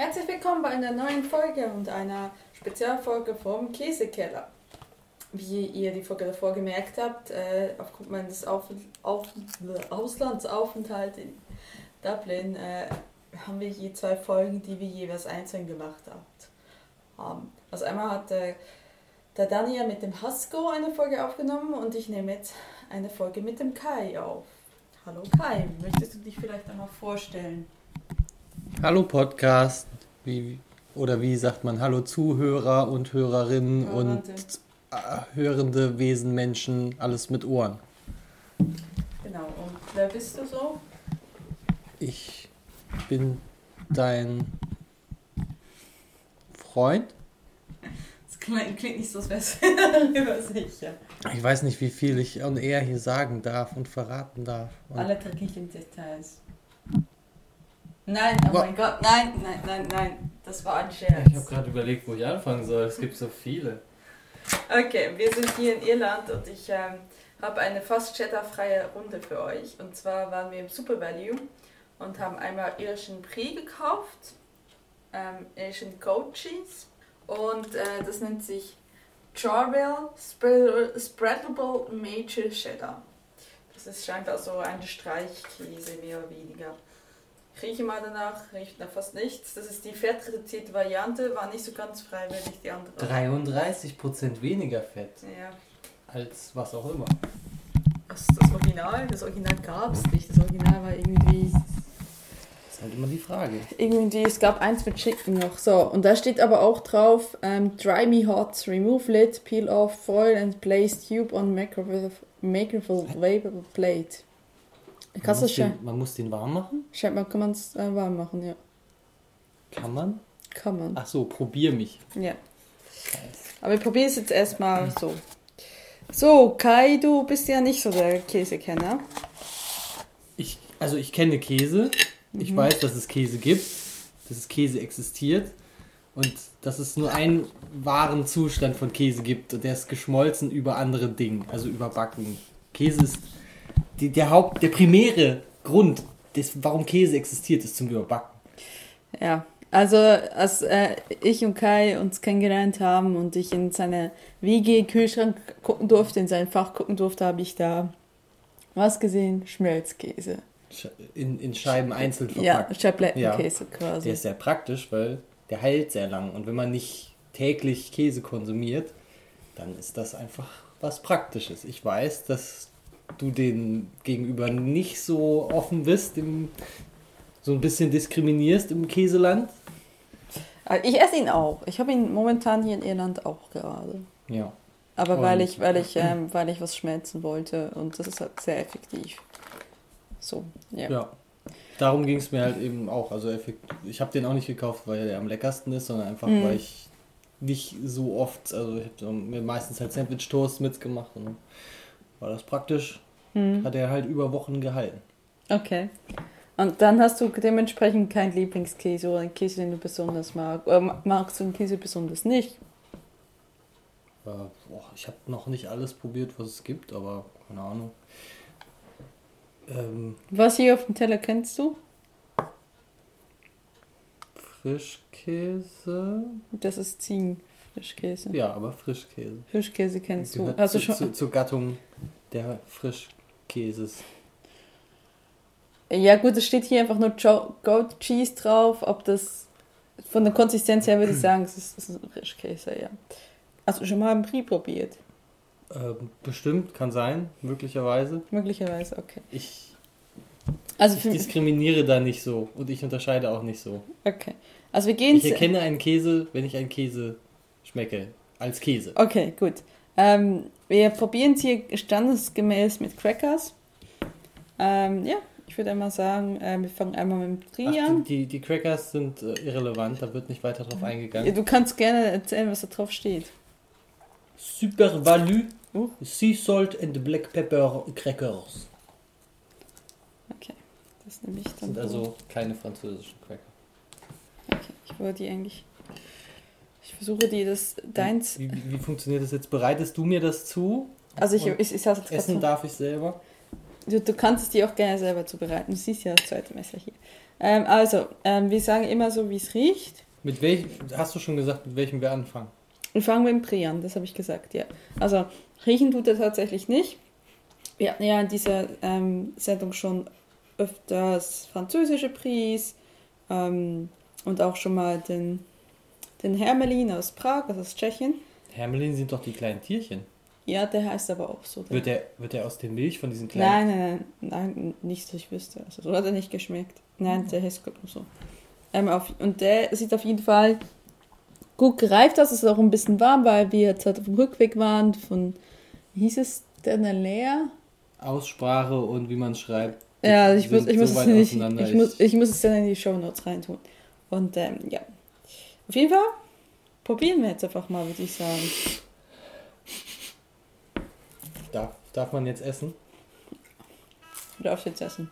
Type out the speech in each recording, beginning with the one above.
Herzlich willkommen bei einer neuen Folge und einer Spezialfolge vom Käsekeller. Wie ihr die Folge davor gemerkt habt, äh, aufgrund meines Auf Auf Auslandsaufenthalts in Dublin äh, haben wir je zwei Folgen, die wir jeweils einzeln gemacht haben. Also einmal hat äh, der Daniel mit dem Hasko eine Folge aufgenommen und ich nehme jetzt eine Folge mit dem Kai auf. Hallo Kai, möchtest du dich vielleicht einmal vorstellen? Hallo Podcast, wie, oder wie sagt man, hallo Zuhörer und Hörerinnen Hörende. und äh, hörende Wesen, Menschen, alles mit Ohren. Genau, und wer bist du so? Ich bin dein Freund. Das klingt, nicht so, als wär's darüber sicher. Ich weiß nicht, wie viel ich on air hier sagen darf und verraten darf. Und Alle dreckigen Details. Nein, oh Wa- mein Gott, nein, nein, nein, nein, das war ein Scherz. ich habe gerade überlegt, wo ich anfangen soll. Es gibt so viele. Okay, wir sind hier in Irland und ich ähm, habe eine fast cheddar-freie Runde für euch. Und zwar waren wir im Super Value und haben einmal irischen Prix gekauft, ähm, irischen Goat Cheese und äh, das nennt sich Charvel Spread- Spreadable Major Cheddar. Das ist scheinbar so ein Streichkäse, mehr oder weniger. Ich rieche mal danach, riecht nach fast nichts. Das ist die fettreduzierte Variante, war nicht so ganz freiwillig, die andere. 33% weniger Fett Ja. als was auch immer. Ist das Original? Das Original gab es nicht. Das Original war irgendwie. Das ist halt immer die Frage. Irgendwie, es gab eins mit Chicken noch. So, und da steht aber auch drauf: ähm, Dry me hot, remove lid, peel off, foil and place tube on microwave microwave plate. Man Kannst du muss, den, man muss den warm machen? Scheinbar kann man es äh, warm machen, ja. Kann man? Kann man. Ach so, probier mich. Ja. Aber ich probiere es jetzt erstmal so. So, Kai, du bist ja nicht so der Käsekenner. Ich, also ich kenne Käse. Ich Mhm. weiß, dass es Käse gibt, dass es Käse existiert und dass es nur einen wahren Zustand von Käse gibt und der ist geschmolzen über andere Dinge, also überbacken. Käse ist die, der Haupt, der primäre Grund, des, warum Käse existiert, ist zum Überbacken. Ja, also als äh, ich und Kai uns kennengelernt haben und ich in seine WG-Kühlschrank gucken durfte, in sein Fach gucken durfte, habe ich da was gesehen? Schmelzkäse. Sch- In, in Scheiben einzeln Ja, verpackt. Schablettenkäse Der quasi. ist sehr praktisch, weil der heilt sehr lang und wenn man nicht täglich Käse konsumiert, dann ist das einfach was Praktisches. Ich weiß, dass du den gegenüber nicht so offen bist, im, so ein bisschen diskriminierst im Käseland. Äh, Ich esse ihn auch. Ich habe ihn momentan hier in Irland auch gerade. Ja. Aber weil Und- ich, weil ich, ähm, weil ich was schmelzen wollte und das ist halt sehr effektiv. So, ja. Ja. Darum ging es mir halt eben auch. Also ich habe den auch nicht gekauft, weil der am leckersten ist, sondern einfach, Mhm. weil ich nicht so oft, also ich habe mir meistens halt Sandwich Toast mitgemacht und war das praktisch. Hm. Hat er halt über Wochen gehalten. Okay. Und dann hast du dementsprechend keinen Lieblingskäse oder einen Käse, den du besonders magst. Oder ma- magst du einen Käse besonders nicht? Äh, boah, ich habe noch nicht alles probiert, was es gibt, aber keine Ahnung. Ähm, Was hier auf dem Teller kennst du? Frischkäse? Das ist Ziegenfrischkäse. Ja, aber Frischkäse. Fischkäse kennst du. Gehört Also zu, schon. zu, zur Gattung der Frischkäses. Ja gut, es steht hier einfach nur Goat Cheese drauf. Ob das von der Konsistenz her würde ich sagen, es ist, es ist ein Frischkäse, ja. Hast du schon mal einen Brie probiert? Ähm, bestimmt, kann sein, möglicherweise. Möglicherweise, okay. Ich, Also ich diskriminiere da nicht so und ich unterscheide auch nicht so. Okay. Also wir gehen Ich erkenne einen Käse, wenn ich einen Käse schmecke. Als Käse. Okay, gut. Ähm, wir probieren es hier standesgemäß mit Crackers. Ähm, ja, ich würde einmal sagen, äh, wir fangen einmal mit dem Brie an. die, die, Crackers sind äh, irrelevant, da wird nicht weiter drauf Ja, eingegangen. du kannst gerne erzählen, was da drauf steht. Super Value, Uh. Sea Salt and Black Pepper Crackers. Okay, das nehme ich Das dann. sind also keine französischen Cracker. Okay, ich wollte die eigentlich. Ich versuche die das deins. Wie, wie, wie funktioniert das jetzt? Bereitest du mir das zu? Also ich, ich, ich sage jetzt Essen trotzdem- darf ich selber? du, du kannst es dir auch gerne selber zubereiten. Du siehst ja das zweite Messer hier. Ähm, also, ähm, wir sagen immer so, wie es riecht. Mit welchem, hast du schon gesagt, mit welchem wir anfangen? Wir fangen mit dem Brie an, das habe ich gesagt, ja. Also, riechen tut er tatsächlich nicht. Wir hatten ja in dieser ähm, Sendung schon öfters französische Pries ähm, und auch schon mal den, den Hermelin aus Prag, also aus Tschechien. Hermelin sind doch die kleinen Tierchen. Ja, der heißt aber auch so. Wird der, wird der aus der Milch von diesen kleinen... Nein, nein, nein, nein nicht, dass ich wüsste. Also so hat er nicht geschmeckt. Nein, der heißt gut so. Ähm, auf, und der sieht auf jeden Fall gut gereift aus. Es ist auch ein bisschen warm, weil wir jetzt halt auf dem Rückweg waren von, wie hieß es, Denalea? Aussprache und wie man schreibt. Ja, ich muss, ich, muss so es nicht, ich, muss, ich muss es dann in die Show Notes reintun. Und ähm, ja, auf jeden Fall probieren wir jetzt einfach mal, würde ich sagen. Darf, darf man jetzt essen? Du darfst jetzt essen.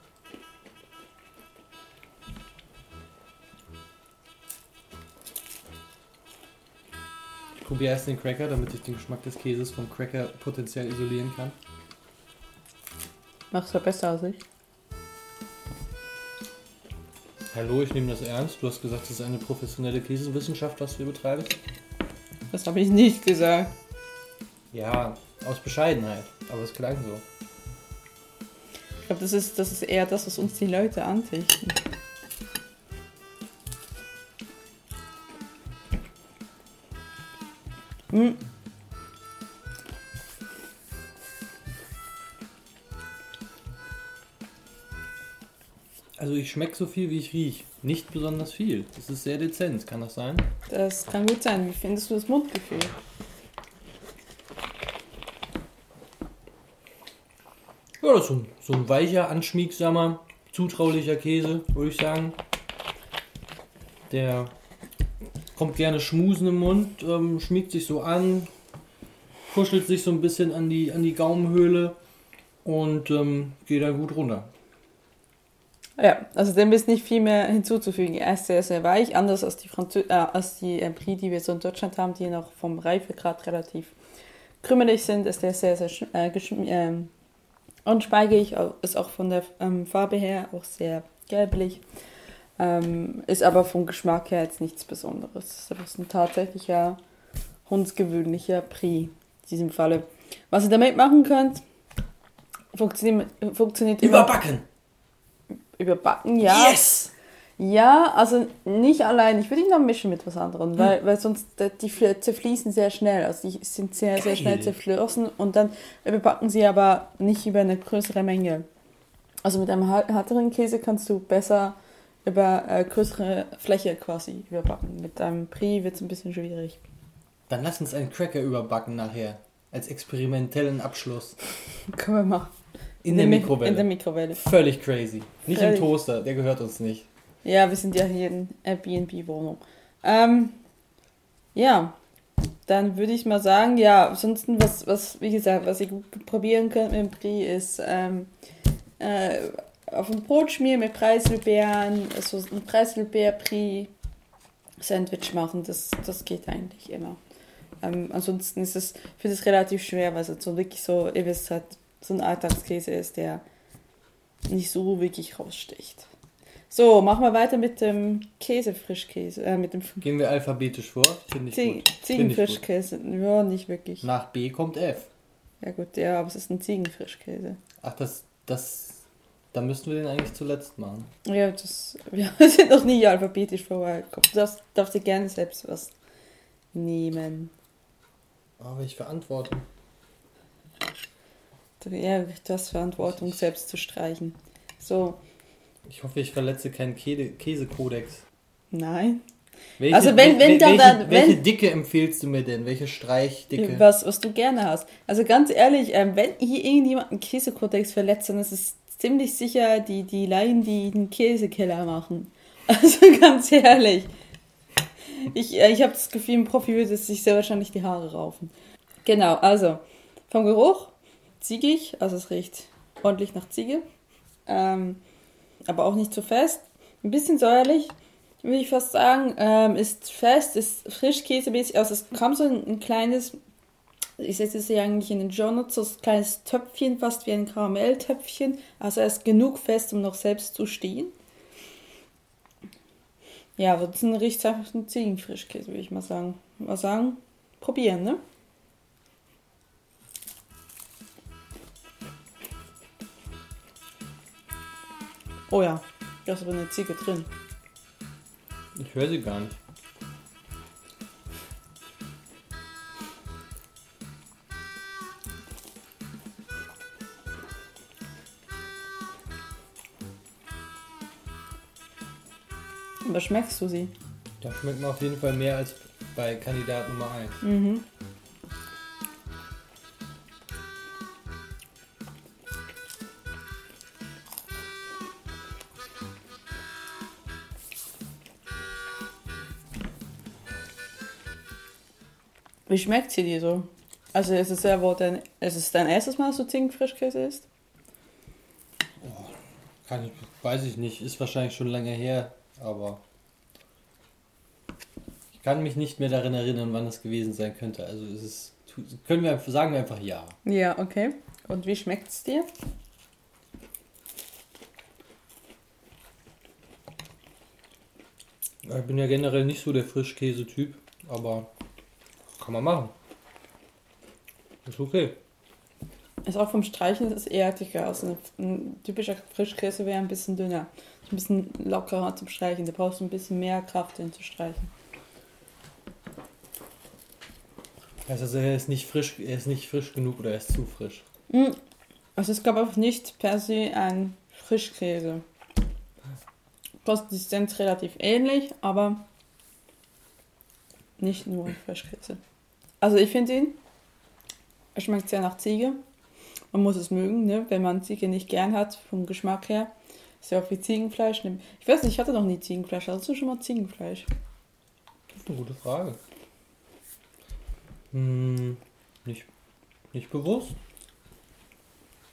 Ich probiere erst den Cracker, damit ich den Geschmack des Käses vom Cracker potenziell isolieren kann. Machst du besser als ich? Hallo, ich nehme das ernst. Du hast gesagt, das ist eine professionelle Käsewissenschaft, was wir betreiben. Das habe ich nicht gesagt. Ja, aus Bescheidenheit. Aber es klang so. Ich glaube, das ist, das ist eher das, was uns die Leute antichten. Hm. Ich schmecke so viel, wie ich rieche. Nicht besonders viel. Das ist sehr dezent, kann das sein? Das kann gut sein. Wie findest du das Mundgefühl? Ja, das ist so ein, so ein weicher, anschmiegsamer, zutraulicher Käse, würde ich sagen. Der kommt gerne schmusen im Mund, ähm, schmiegt sich so an, kuschelt sich so ein bisschen an die, an die Gaumenhöhle und ähm, geht dann gut runter. Ja, also dem ist nicht viel mehr hinzuzufügen. Er ist sehr, sehr weich, anders als die, Franzö äh, als die äh, Brie, die wir so in Deutschland haben, die noch vom Reifegrad relativ krümelig sind, ist der sehr, sehr äh, äh, unspeigig, ist auch von der ähm, Farbe her auch sehr gelblich, ähm, ist aber vom Geschmack her jetzt nichts Besonderes. Das ist ein tatsächlicher, hundsgewöhnlicher Brie in diesem Falle. Was ihr damit machen könnt, funktioniert, funktioniert Überbacken! Immer Überbacken, ja. Yes! Ja, also nicht allein. Ich würde ihn noch mischen mit was anderem, hm. weil, weil sonst die zerfließen sehr schnell. Also die sind sehr, Geil. sehr schnell zerflossen und dann überbacken sie aber nicht über eine größere Menge. Also mit einem härteren Käse kannst du besser über äh, größere Fläche quasi überbacken. Mit einem Brie wird es ein bisschen schwierig. Dann lass uns einen Cracker überbacken nachher. Als experimentellen Abschluss. Können wir machen. In, der Mikrowelle. In der Mikrowelle. Völlig crazy. Nicht Völlig. im Toaster, der gehört uns nicht. Ja, wir sind ja hier in Airbnb-Wohnung. Ähm, ja, dann würde ich mal sagen, ja, ansonsten, was, was, wie gesagt, was ihr gut probieren könnt mit dem Brie ist ähm, äh, auf ein Brot schmieren mit Preiselbeeren, so ein Preiselbeer-Brie Sandwich machen, das, das geht eigentlich immer. Ähm, ansonsten ist es, ich finde es relativ schwer, weil es so wirklich so, ihr wisst halt, so ein Alltagskäse ist, der nicht so wirklich raussticht. So, machen wir weiter mit dem Käse, Frischkäse. Äh, mit dem Gehen wir alphabetisch vor? Finde ich gut. Ziegenfrischkäse. Ja, nicht wirklich. Nach B kommt F. Ja gut, ja, aber es ist ein Ziegenfrischkäse. Ach, das, das, da müssten wir den eigentlich zuletzt machen. Ja, das, wir sind noch nie alphabetisch vorbeigekommen. Du darfst, darfst dir gerne selbst was nehmen. Aber ich verantworte. Ja, du hast Verantwortung, selbst zu streichen. So. Ich hoffe, ich verletze keinen Käsekodex. Nein. Welche, also wenn, wenn, welche, dann, wenn, welche Dicke empfiehlst du mir denn? Welche Streichdicke? Was, was du gerne hast. Also ganz ehrlich, ähm, wenn hier irgendjemand einen Käsekodex verletzt, dann ist es ziemlich sicher die, die Laien, die einen Käsekeller machen. Also ganz ehrlich. Ich, äh, ich habe das Gefühl, ein Profi würde sich sehr wahrscheinlich die Haare raufen. Genau, also vom Geruch ziegig, also es riecht ordentlich nach Ziege, ähm, aber auch nicht zu fest. Ein bisschen säuerlich, würde ich fast sagen. Ähm, ist fest, ist frischkäsemäßig, also es kam so ein, ein kleines, ich setze es ja eigentlich in den Journal, so ein kleines Töpfchen, fast wie ein Karamelltöpfchen. Also er ist genug fest, um noch selbst zu stehen. Ja, das riecht einfach ein Ziegenfrischkäse, würde ich mal sagen. Mal sagen, probieren, ne? Oh ja, da ist aber eine Ziege drin. Ich höre sie gar nicht. Aber schmeckst du sie? Da schmeckt man auf jeden Fall mehr als bei Kandidat Nummer 1. Mhm. Wie schmeckt sie dir so? Also ist es ja wohl dein, ist es dein erstes Mal, dass du Ziegenfrischkäse isst? Kann ich, weiß ich nicht, ist wahrscheinlich schon lange her, aber ich kann mich nicht mehr daran erinnern, wann das gewesen sein könnte. Also ist es können wir sagen wir einfach ja. Ja, okay. Und wie schmeckt es dir? Ich bin ja generell nicht so der Frischkäse-Typ, aber kann man machen. Ist okay. Ist auch vom Streichen ist es eher dicker. Also ein typischer Frischkäse wäre ein bisschen dünner. Ein bisschen lockerer zum Streichen. Da brauchst du ein bisschen mehr Kraft, den zu streichen. Also er ist nicht frisch, er ist nicht frisch genug oder er ist zu frisch. Hm. Also es gab auch nicht per se ein Frischkäse. Konsistenz relativ ähnlich, aber nicht nur Frischkäse. Also ich finde ihn, er schmeckt sehr nach Ziege. Man muss es mögen, ne? wenn man Ziege nicht gern hat, vom Geschmack her. Ist ja auch wie Ziegenfleisch. Ich weiß nicht, ich hatte noch nie Ziegenfleisch. Hast du schon mal Ziegenfleisch? Das ist eine gute Frage. Hm, nicht, nicht bewusst.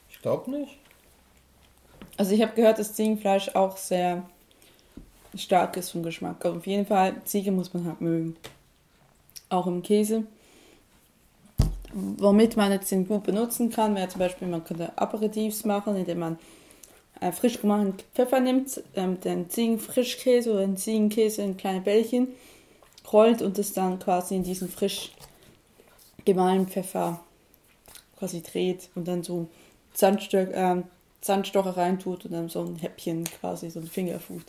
Ich glaube nicht. Also ich habe gehört, dass Ziegenfleisch auch sehr stark ist vom Geschmack. Also auf jeden Fall, Ziege muss man halt mögen. Auch im Käse. Womit man jetzt den gut benutzen kann, wäre zum Beispiel, man könnte Aperitifs machen, indem man äh, frisch gemachten Pfeffer nimmt, ähm, den Ziegenfrischkäse oder den Ziegenkäse in kleine Bällchen rollt und es dann quasi in diesen frisch gemahlenen Pfeffer quasi dreht und dann so Sandstück, äh, Sandstocher reintut und dann so ein Häppchen quasi, so ein Fingerfood.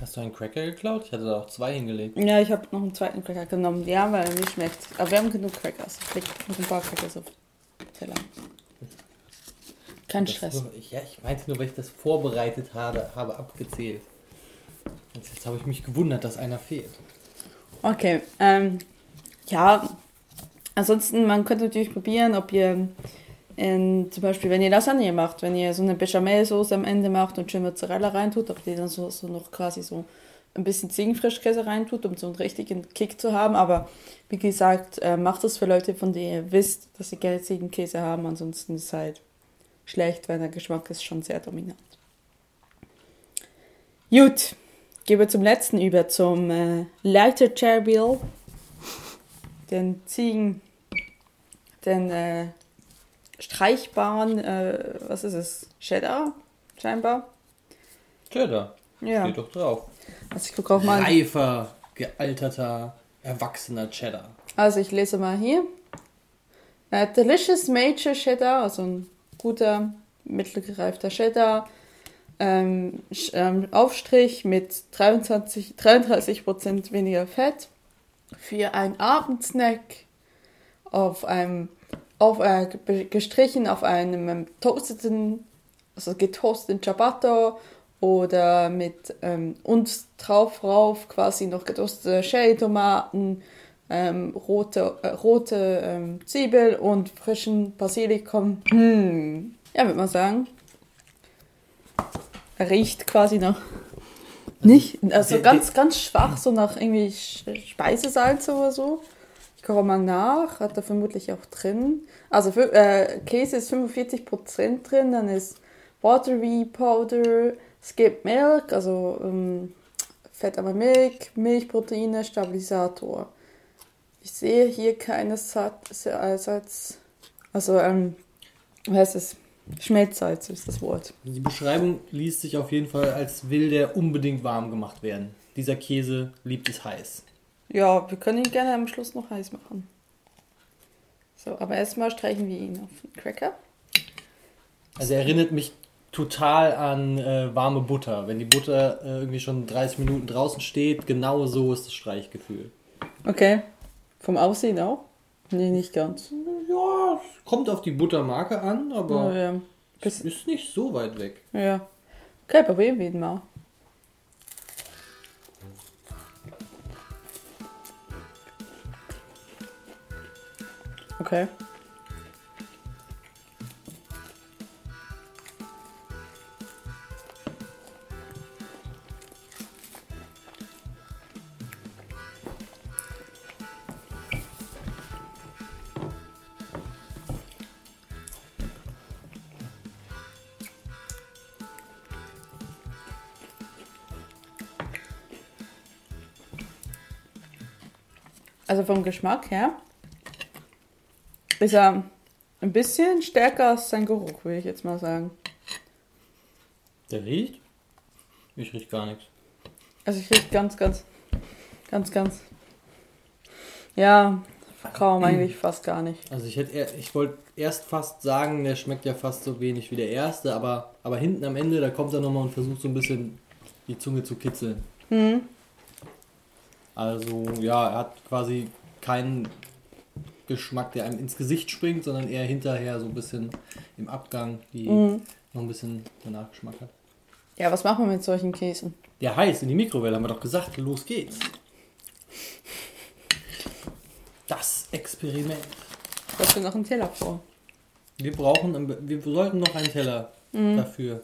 Hast du einen Cracker geklaut? Ich hatte da auch zwei hingelegt. Ja, ich habe noch einen zweiten Cracker genommen. Ja, weil er nicht schmeckt. Aber wir haben genug Crackers. Ich leg noch ein paar Crackers auf Teller. Kein Das Stress. Nur, ich, ja, ich meinte nur, weil ich das vorbereitet habe, habe abgezählt. Und jetzt habe ich mich gewundert, dass einer fehlt. Okay, ähm, ja, ansonsten, man könnte natürlich probieren, ob ihr in, zum Beispiel, wenn ihr Lasagne macht, wenn ihr so eine Bechamel-Soße am Ende macht und schön Mozzarella reintut, ob ihr dann so, so noch quasi so ein bisschen Ziegenfrischkäse reintut, um so einen richtigen Kick zu haben. Aber wie gesagt, äh, macht das für Leute, von denen ihr wisst, dass sie gerne Ziegenkäse haben. Ansonsten ist es halt schlecht, weil der Geschmack ist schon sehr dominant. Gut, gehen wir zum letzten über, zum äh, Leiter Cherbil, den Ziegen, den äh, streichbaren, äh, was ist es, Cheddar, scheinbar. Cheddar. Ja, Steht doch drauf. also ich gucke auch mal. Reifer, gealterter, erwachsener Cheddar. Also ich lese mal hier. Äh, Delicious Major Cheddar, also ein guter, mittelgereifter Cheddar. Ähm, ähm, Aufstrich mit 23, 33% weniger Fett. Für einen Abendsnack auf einem, auf, äh, ge- gestrichen auf einem ähm, toasteten, also getoasteten Ciabatta oder mit ähm, und drauf rauf quasi noch getoastete Cherrytomaten, ähm, rote, äh, rote ähm, Zwiebel und frischen Basilikum. Hm. Ja, würde man sagen. Riecht quasi nach. Nicht, also ganz, ganz schwach, so nach irgendwie Speisesalz oder so. Ich koche mal nach, hat er vermutlich auch drin. Also äh, Käse ist 45% drin, dann ist Watery Powder, gibt Milk, also ähm, fettarme Milch, Milchproteine, Stabilisator. Ich sehe hier keine äh, Salz, also ähm, wie heißt es? Schmelzsalz ist das Wort. Die Beschreibung liest sich auf jeden Fall, als will der unbedingt warm gemacht werden. dieser Käse liebt es heiß. Ja, wir können ihn gerne am Schluss noch heiß machen. So, aber erstmal streichen wir ihn auf den Cracker. Also er erinnert mich total an äh, warme Butter. Wenn die Butter äh, irgendwie schon 30 Minuten draußen steht, genau so ist das Streichgefühl. Okay. Vom Aussehen auch? Nee, nicht ganz. Ja, es kommt auf die Buttermarke an, aber ja. es ist nicht so weit weg. ja. Okay, probieren wir ihn mal. Okay. Also vom Geschmack her ist er ein bisschen stärker als sein Geruch, würde ich jetzt mal sagen. Der riecht? Ich riech gar nichts. Also ich rieche ganz, ganz, ganz, ganz. Ja, kaum eigentlich fast gar nicht. Also ich hätte eher, ich wollte erst fast sagen, der schmeckt ja fast so wenig wie der erste, aber, aber hinten am Ende, da kommt er nochmal und versucht so ein bisschen die Zunge zu kitzeln. Mhm. Also ja, er hat quasi keinen Geschmack, der einem ins Gesicht springt, sondern eher hinterher so ein bisschen im Abgang, die Mhm. noch ein bisschen danach Geschmack hat. Ja, was machen wir mit solchen Käsen? Ja, heiß in die Mikrowelle, haben wir doch gesagt. Los geht's. Das Experiment. Ich habe noch einen Teller vor. Wir brauchen, wir sollten noch einen Teller Mhm. dafür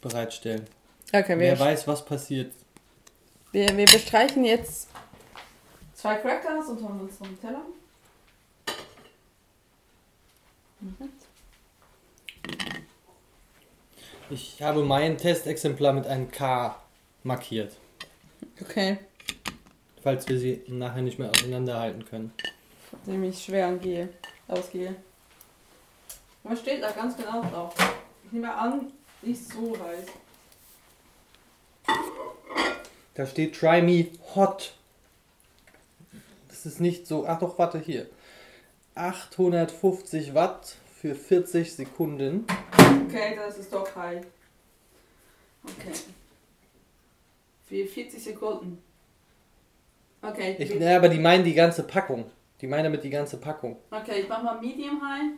bereitstellen. Okay, Wer weiß, was passiert. wir, wir bestreichen jetzt zwei Crackers und holen uns noch einen Teller. Mhm. Ich habe mein Testexemplar mit einem K markiert, Okay, falls wir sie nachher nicht mehr auseinanderhalten können. dem ich schwer angehe, ausgehe. Was steht da ganz genau drauf? Ich nehme an, nicht so heiß. Da steht Try Me Hot. Das ist nicht so. Ach doch, warte hier. 850 Watt für 40 Sekunden. Okay, das ist doch heiß. Okay. Für 40 Sekunden. Okay, Ich, ja, aber die meinen die ganze Packung. Die meinen damit die ganze Packung. okay, ich mach mal Medium High.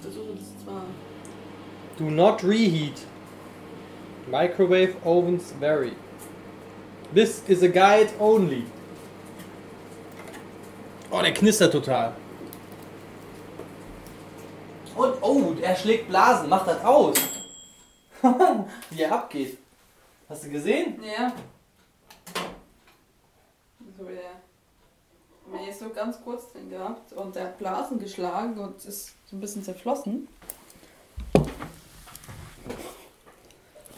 Versuche das zwar. Do not reheat. Microwave ovens vary. This is a guide only. Oh, der knistert total. Und, oh, er schlägt Blasen. Macht das aus. Wie er abgeht. Hast du gesehen? Ja. So, der. Mir ist so ganz kurz drin gehabt und der hat Blasen geschlagen und ist so ein bisschen zerflossen.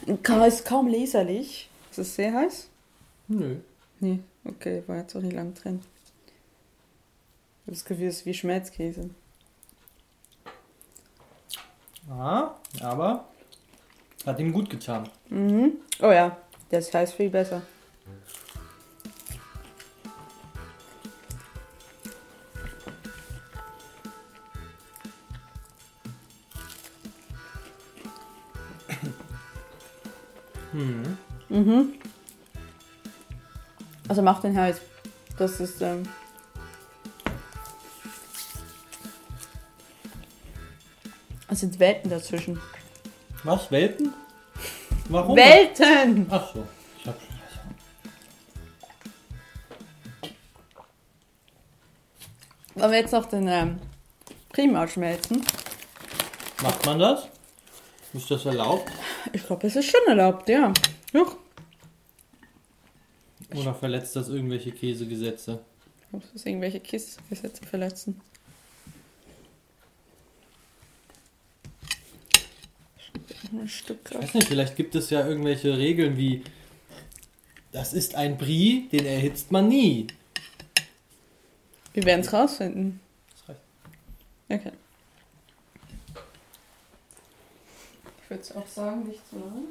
Ist kaum leserlich. Ist es sehr heiß? Nö. Nee, okay, war jetzt auch nicht lang drin. Das Gefühl, es ist wie Schmelzkäse. Ah, aber hat ihm gut getan. Mhm. Oh ja, der ist heiß viel besser. Hm. Mhm. Also macht den heiß. Das ist, ähm. Es sind Welten dazwischen. Was? Welpen? Warum? Welten! Ach so. Ich hab, Wollen wir jetzt noch den ähm, Prima schmelzen? macht man das? Ist das erlaubt? Ich glaube, es ist schon erlaubt, ja. Doch. Oder verletzt das irgendwelche Käsegesetze? Muss das irgendwelche Kissgesetze verletzen? Ein Stück Ich drauf. weiß nicht, vielleicht gibt es ja irgendwelche Regeln wie das ist ein Brie, den erhitzt man nie. Wir werden es rausfinden. Das reicht. Okay. Ich würde auch sagen, nicht zu lange.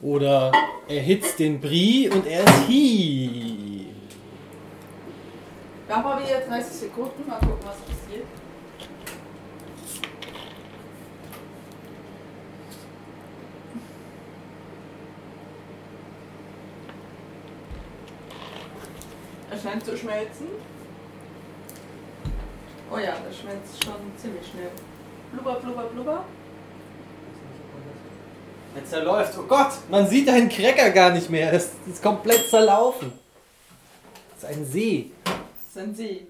Oder erhitzt den Brie und er ist hi. Wir haben mal wieder 30 Sekunden. Mal gucken, was passiert. Scheint zu schmelzen. Oh ja, das schmelzt schon ziemlich schnell. Blubber, blubber, blubber. Jetzt zerläuft. Oh Gott, man sieht einen Cracker gar nicht mehr. Das ist komplett zerlaufen. Das ist ein See. Das ist ein See.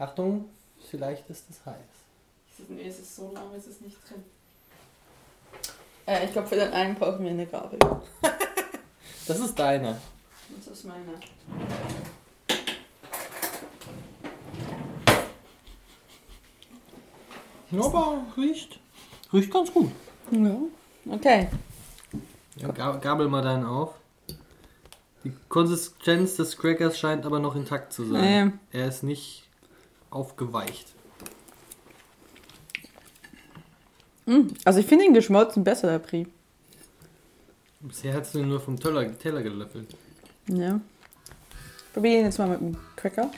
Achtung, vielleicht ist es heiß. Ist es, nee, es ist so lang, ist es nicht drin. Äh, ich glaube, für den einen brauchen wir eine Gabel. Das ist deiner. Das ist meine. Ja, aber riecht. Riecht ganz gut. Ja. Okay. Ja, ga- gabel mal deinen auf. Die Konsistenz des Crackers scheint aber noch intakt zu sein. Er ist nicht aufgeweicht. Mm, Also ich finde den geschmolzen besser, der Brie. Bisher hast du ihn nur vom Teller, Teller gelöffelt. Ja. Probieren jetzt mal mit dem Cracker.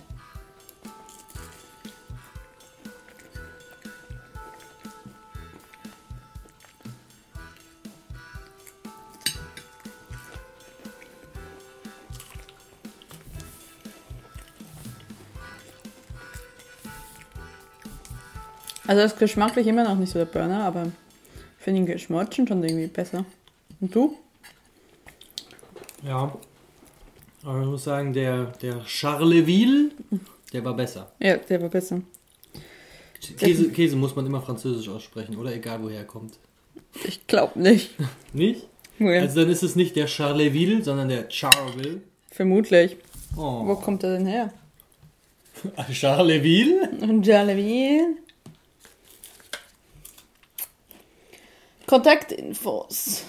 Also das ist geschmacklich immer noch nicht so der Burner, aber ich finde ihn geschmolzen schon irgendwie besser. Und du? Ja. Aber ich muss sagen, der, der Charleville, der war besser. Ja, der war besser. Käse, Käse muss man immer französisch aussprechen, oder? Egal woher er kommt. Ich glaube nicht. Nicht? Ja. Also dann ist es nicht der Charleville, sondern der Charleville. Vermutlich. Wo Oh. kommt er denn her? Charleville? Jaleville. Kontaktinfos.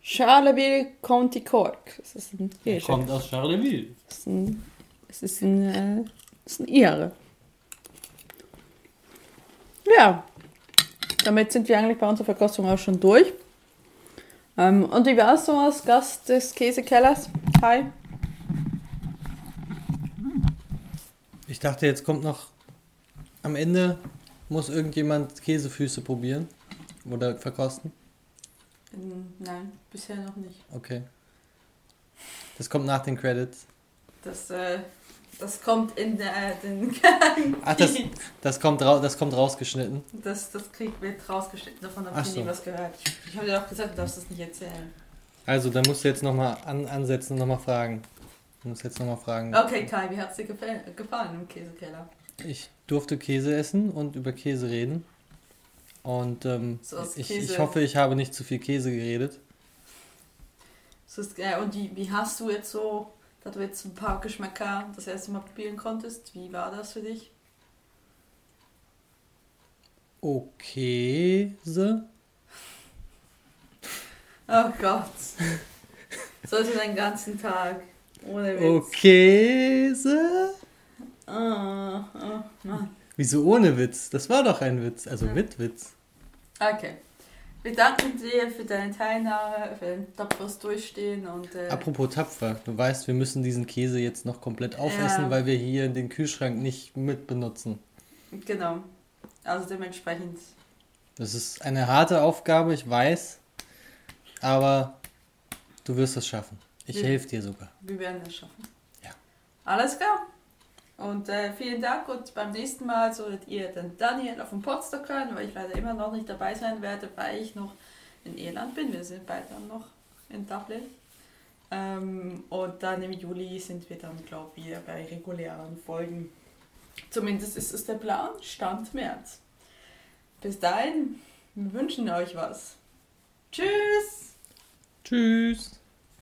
Charleville County Cork. Das ist ein Er irischer. kommt aus Charleville. Das ist ein, das ist ein, äh, das ist ein Ire. Ja. Damit sind wir eigentlich bei unserer Verkostung auch schon durch. Ähm, und wie warst du als Gast des Käsekellers? Hi. Ich dachte, jetzt kommt noch. Am Ende muss irgendjemand Käsefüße probieren. Oder verkosten. Nein, bisher noch nicht. Okay. Das kommt nach den Credits. Das, äh, das kommt in der, den Ach, das, das, kommt, das kommt rausgeschnitten. das, das Krieg wird rausgeschnitten, davon habe ich nie so. was gehört. Ich habe dir doch gesagt, du darfst das nicht erzählen. Also, dann musst du jetzt nochmal an, ansetzen und nochmal fragen. Du musst jetzt nochmal fragen. Okay, Kai, wie hat es dir gefallen, gefallen im Käsekeller? Ich durfte Käse essen und über Käse reden. Und ähm, So ich, ich hoffe, ich habe nicht zu viel Käse geredet. So ist, äh, und wie, wie hast du jetzt so, da du jetzt ein paar Geschmäcker das erste Mal probieren konntest, wie war das für dich? Käse. Oh Gott. Sollte den ganzen Tag. Ohne Oh, Witz. Käse. Oh, oh, Mann. Wieso ohne Witz? Das war doch ein Witz. Also Ja. mit Witz. Okay. Wir danken dir für deine Teilnahme, für dein tapferes Durchstehen und äh, Apropos tapfer, du weißt, wir müssen diesen Käse jetzt noch komplett aufessen, Ja. weil wir hier den Kühlschrank nicht mit benutzen. genau. Also dementsprechend. Das ist eine harte Aufgabe, ich weiß. Aber du wirst es schaffen. Ich helfe dir sogar. Wir werden es schaffen. Ja. Alles klar. Und äh, vielen Dank und beim nächsten Mal solltet ihr den Daniel auf dem Podstock hören, weil ich leider immer noch nicht dabei sein werde, weil ich noch in Irland bin. Wir sind beide dann noch in Dublin. Ähm, und dann im Juli sind wir dann, glaube ich, wieder bei regulären Folgen. Zumindest ist es der Plan, Stand März. Bis dahin, wir wünschen euch was. Tschüss! Tschüss.